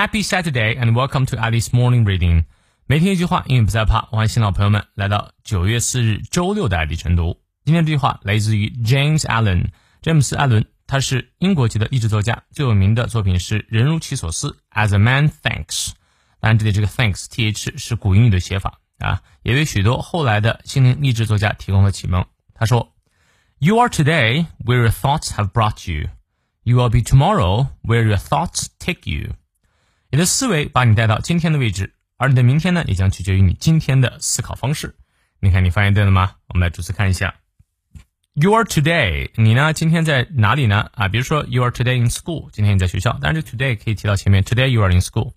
Happy Saturday and welcome to Alice Morning Reading。每天一句话，英语不再怕。欢迎新老朋友们来到九月四日周六的爱迪晨读。今天这句话来自于 James Allen，詹姆斯·艾伦，他是英国籍的励志作家，最有名的作品是《人如其所思》，As a Man Thinks。当然，这里这个 Thanks T H 是古英语的写法啊，也为许多后来的心灵励志作家提供了启蒙。他说：“You are today where your thoughts have brought you. You will be tomorrow where your thoughts take you.” 你的思维把你带到今天的位置，而你的明天呢，也将取决于你今天的思考方式。你看，你发现对了吗？我们来逐词看一下。You are today，你呢？今天在哪里呢？啊，比如说 You are today in school，今天你在学校。当然，这 today 可以提到前面，Today you are in school。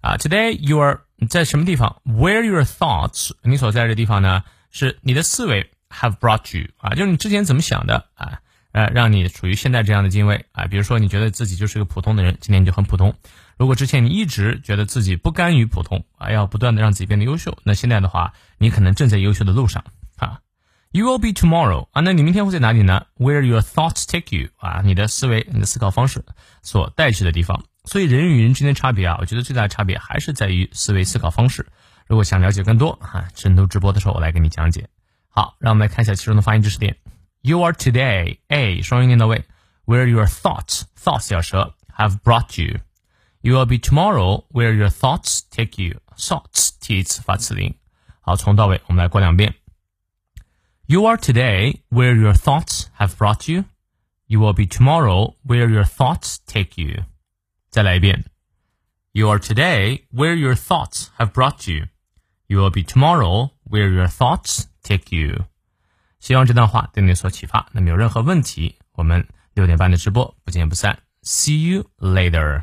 啊，Today you are 在什么地方？Where your thoughts，你所在的地方呢？是你的思维 have brought you 啊，就是你之前怎么想的啊？呃，让你处于现在这样的境位啊。比如说，你觉得自己就是个普通的人，今天你就很普通。如果之前你一直觉得自己不甘于普通啊，要不断的让自己变得优秀，那现在的话，你可能正在优秀的路上啊。You will be tomorrow 啊，那你明天会在哪里呢？Where your thoughts take you 啊，你的思维、你的思考方式所带去的地方。所以人与人之间的差别啊，我觉得最大的差别还是在于思维、思考方式。如果想了解更多啊，深度直播的时候我来给你讲解。好，让我们来看一下其中的发音知识点。You are today a 双音念到位，Where your thoughts thoughts 咬舌 have brought you。You will be tomorrow where your thoughts take you. Thoughts 提词发词令。好，从到尾我们来过两遍。You are today where your thoughts have brought you. You will be tomorrow where your thoughts take you. 再来一遍。You are today where your thoughts have brought you. You will be tomorrow where your thoughts take you. 希望这段话对你有所启发。那么有任何问题，我们六点半的直播不见不散。See you later.